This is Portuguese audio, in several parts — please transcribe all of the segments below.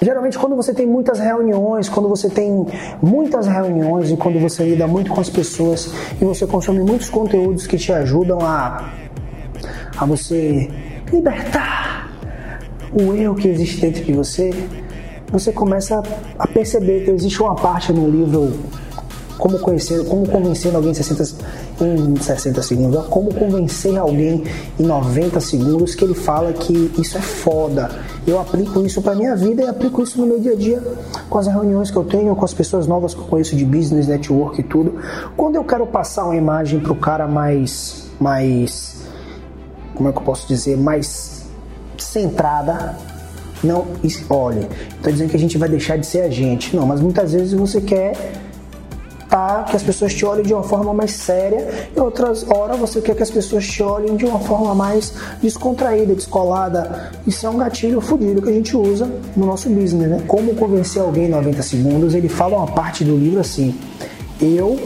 Geralmente, quando você tem muitas reuniões, quando você tem muitas reuniões e quando você lida muito com as pessoas e você consome muitos conteúdos que te ajudam a, a você libertar o eu que existe dentro de você, você começa a perceber que existe uma parte no livro como conhecer, como convencer alguém em 60, em 60 segundos, como convencer alguém em 90 segundos que ele fala que isso é foda. Eu aplico isso para minha vida e aplico isso no meu dia a dia com as reuniões que eu tenho, com as pessoas novas que eu conheço de business, network e tudo. Quando eu quero passar uma imagem pro cara mais mais como é que eu posso dizer, mais centrada, não, olha, estou dizendo que a gente vai deixar de ser a gente. Não, mas muitas vezes você quer tá, que as pessoas te olhem de uma forma mais séria e outras horas você quer que as pessoas te olhem de uma forma mais descontraída, descolada. Isso é um gatilho fodido que a gente usa no nosso business, né? Como convencer alguém em 90 segundos, ele fala uma parte do livro assim: eu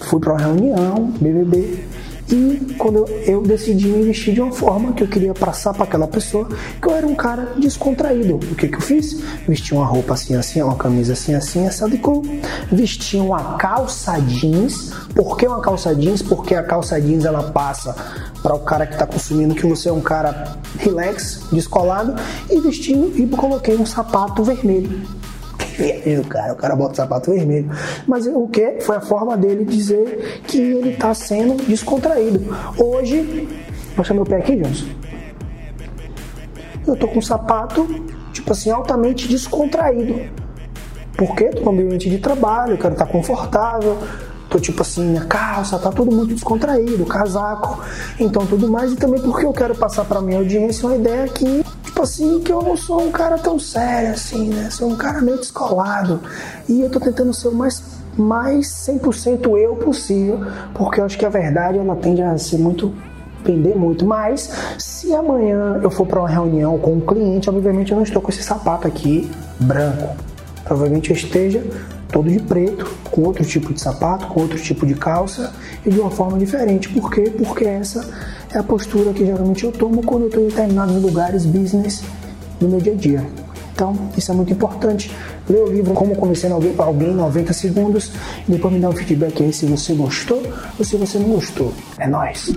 fui para uma reunião, BBB, e quando eu, decidi me vestir de uma forma que eu queria passar para aquela pessoa que eu era um cara descontraído. O que, que eu fiz? Vesti uma roupa assim, assim, uma camisa assim, assim, essa de cor. Vesti uma calça jeans. Por que uma calça jeans? Porque a calça jeans ela passa para o cara que está consumindo que você é um cara relax, descolado. E vesti e coloquei um sapato vermelho do cara, o cara bota sapato vermelho. Mas o que? Foi a forma dele dizer que ele está sendo descontraído. Hoje, mostra meu pé aqui, Johnson. Eu tô com um sapato, tipo assim, altamente descontraído. Porque tô no ambiente de trabalho, quero estar tá confortável, tô tipo assim, minha calça, tá tudo muito descontraído, casaco, então tudo mais, e também porque eu quero passar para minha audiência uma ideia que tipo assim, que eu não sou um cara tão sério assim, né? Sou um cara meio descolado. E eu tô tentando ser o mais, mais 100% eu possível, porque eu acho que a verdade ela tende a ser muito pender muito, mas se amanhã eu for para uma reunião com um cliente, obviamente eu não estou com esse sapato aqui branco. Provavelmente eu esteja todo de preto, com outro tipo de sapato, com outro tipo de calça e de uma forma diferente. Por quê? Porque essa é a postura que geralmente eu tomo quando eu estou em determinados lugares business no meu dia a dia. Então, isso é muito importante. Lê o livro Como Convencer Alguém, alguém em 90 segundos e depois me dá um feedback aí se você gostou ou se você não gostou. É nóis!